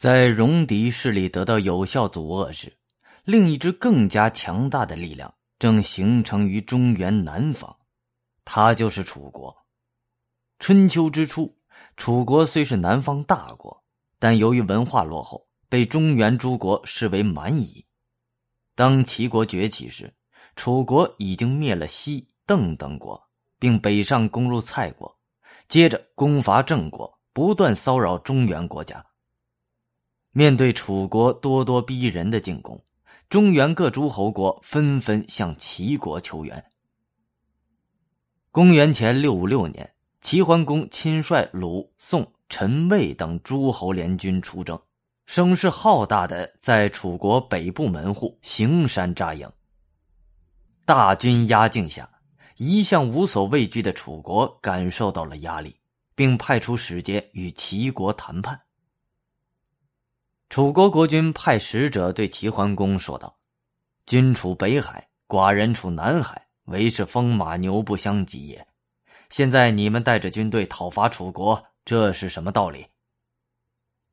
在戎狄势力得到有效阻遏时，另一支更加强大的力量正形成于中原南方，它就是楚国。春秋之初，楚国虽是南方大国，但由于文化落后，被中原诸国视为蛮夷。当齐国崛起时，楚国已经灭了西邓等国，并北上攻入蔡国，接着攻伐郑国，不断骚扰中原国家。面对楚国咄咄逼人的进攻，中原各诸侯国纷纷向齐国求援。公元前六五六年，齐桓公亲率鲁、宋、陈、魏等诸侯联军出征，声势浩大的在楚国北部门户行山扎营。大军压境下，一向无所畏惧的楚国感受到了压力，并派出使节与齐国谈判。楚国国君派使者对齐桓公说道：“君处北海，寡人处南海，唯是风马牛不相及也。现在你们带着军队讨伐楚国，这是什么道理？”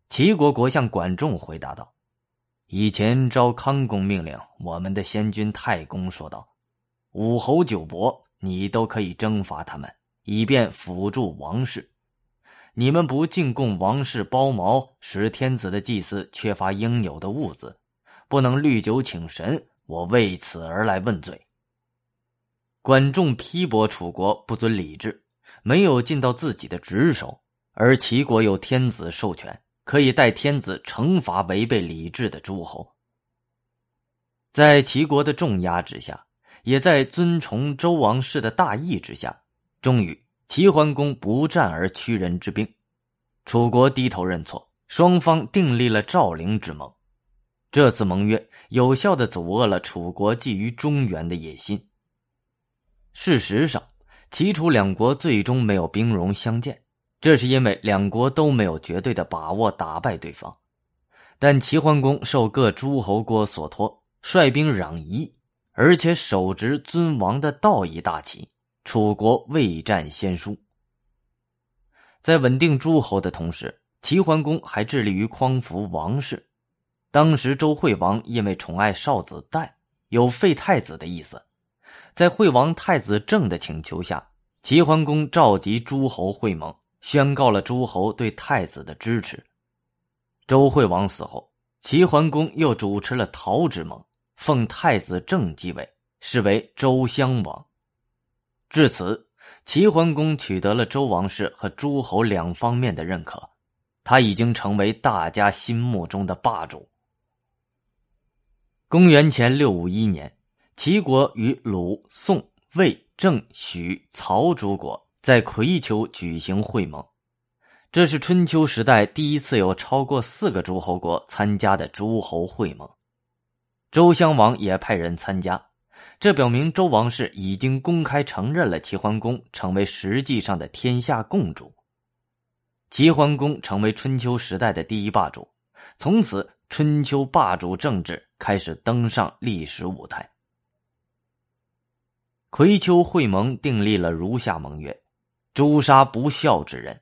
齐国国相管仲回答道：“以前昭康公命令我们的先君太公说道，武侯九伯，你都可以征伐他们，以便辅助王室。”你们不进贡王室包茅，使天子的祭祀缺乏应有的物资，不能滤酒请神，我为此而来问罪。管仲批驳楚国不遵礼制，没有尽到自己的职守，而齐国有天子授权，可以代天子惩罚违背礼制的诸侯。在齐国的重压之下，也在尊崇周王室的大义之下，终于。齐桓公不战而屈人之兵，楚国低头认错，双方订立了赵陵之盟。这次盟约有效的阻遏了楚国觊觎中原的野心。事实上，齐楚两国最终没有兵戎相见，这是因为两国都没有绝对的把握打败对方。但齐桓公受各诸侯国所托，率兵攘夷，而且手执尊王的道义大旗。楚国未战先输，在稳定诸侯的同时，齐桓公还致力于匡扶王室。当时周惠王因为宠爱少子代，有废太子的意思。在惠王太子正的请求下，齐桓公召集诸侯会盟，宣告了诸侯对太子的支持。周惠王死后，齐桓公又主持了陶之盟，奉太子正继位，是为周襄王。至此，齐桓公取得了周王室和诸侯两方面的认可，他已经成为大家心目中的霸主。公元前六五一年，齐国与鲁、宋、魏、郑、许、曹诸国在葵丘举行会盟，这是春秋时代第一次有超过四个诸侯国参加的诸侯会盟。周襄王也派人参加。这表明周王室已经公开承认了齐桓公成为实际上的天下共主。齐桓公成为春秋时代的第一霸主，从此春秋霸主政治开始登上历史舞台。葵丘会盟订立了如下盟约：诛杀不孝之人，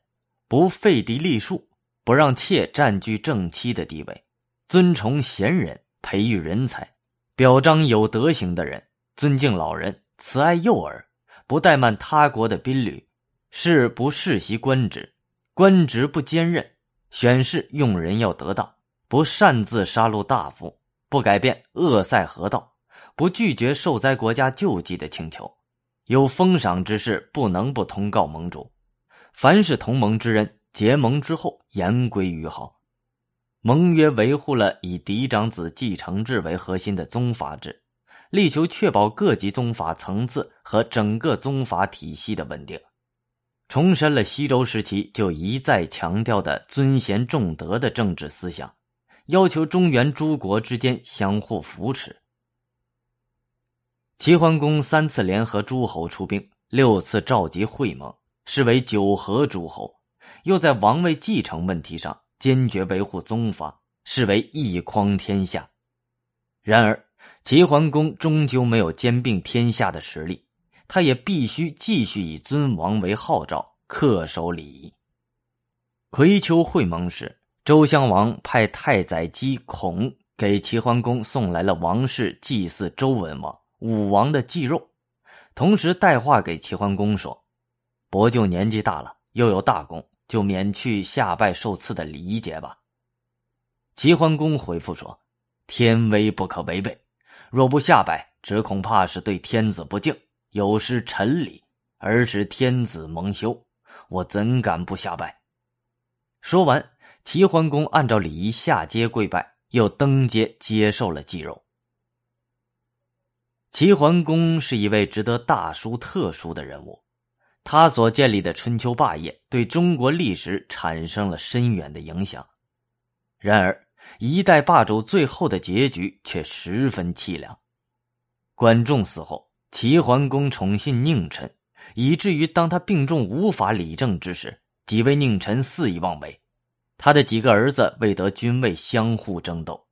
不废嫡立庶，不让妾占据正妻的地位，尊崇贤人，培育人才，表彰有德行的人。尊敬老人，慈爱幼儿，不怠慢他国的宾旅，事不世袭官职，官职不兼任，选士用人要得当，不擅自杀戮大夫，不改变恶塞河道，不拒绝受灾国家救济的请求，有封赏之事不能不通告盟主，凡是同盟之人，结盟之后言归于好。盟约维护了以嫡长子继承制为核心的宗法制。力求确保各级宗法层次和整个宗法体系的稳定，重申了西周时期就一再强调的尊贤重德的政治思想，要求中原诸国之间相互扶持。齐桓公三次联合诸侯出兵，六次召集会盟，视为九合诸侯；又在王位继承问题上坚决维护宗法，视为一匡天下。然而。齐桓公终究没有兼并天下的实力，他也必须继续以尊王为号召，恪守礼仪。葵丘会盟时，周襄王派太宰姬孔给齐桓公送来了王室祭祀周文王、武王的祭肉，同时带话给齐桓公说：“伯舅年纪大了，又有大功，就免去下拜受赐的礼仪节吧。”齐桓公回复说：“天威不可违背，若不下拜，只恐怕是对天子不敬，有失臣礼，而使天子蒙羞。我怎敢不下拜？”说完，齐桓公按照礼仪下阶跪拜，又登阶接受了祭肉。齐桓公是一位值得大书特书的人物，他所建立的春秋霸业对中国历史产生了深远的影响。然而，一代霸主最后的结局却十分凄凉。管仲死后，齐桓公宠信佞臣，以至于当他病重无法理政之时，几位佞臣肆意妄为。他的几个儿子为得君位相互争斗。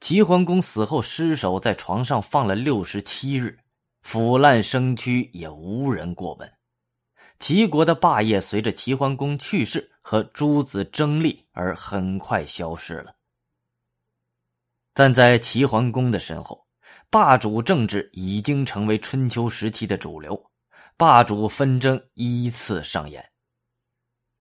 齐桓公死后，尸首在床上放了六十七日，腐烂生蛆也无人过问。齐国的霸业随着齐桓公去世和诸子争利而很快消失了。但在齐桓公的身后，霸主政治已经成为春秋时期的主流，霸主纷争依次上演。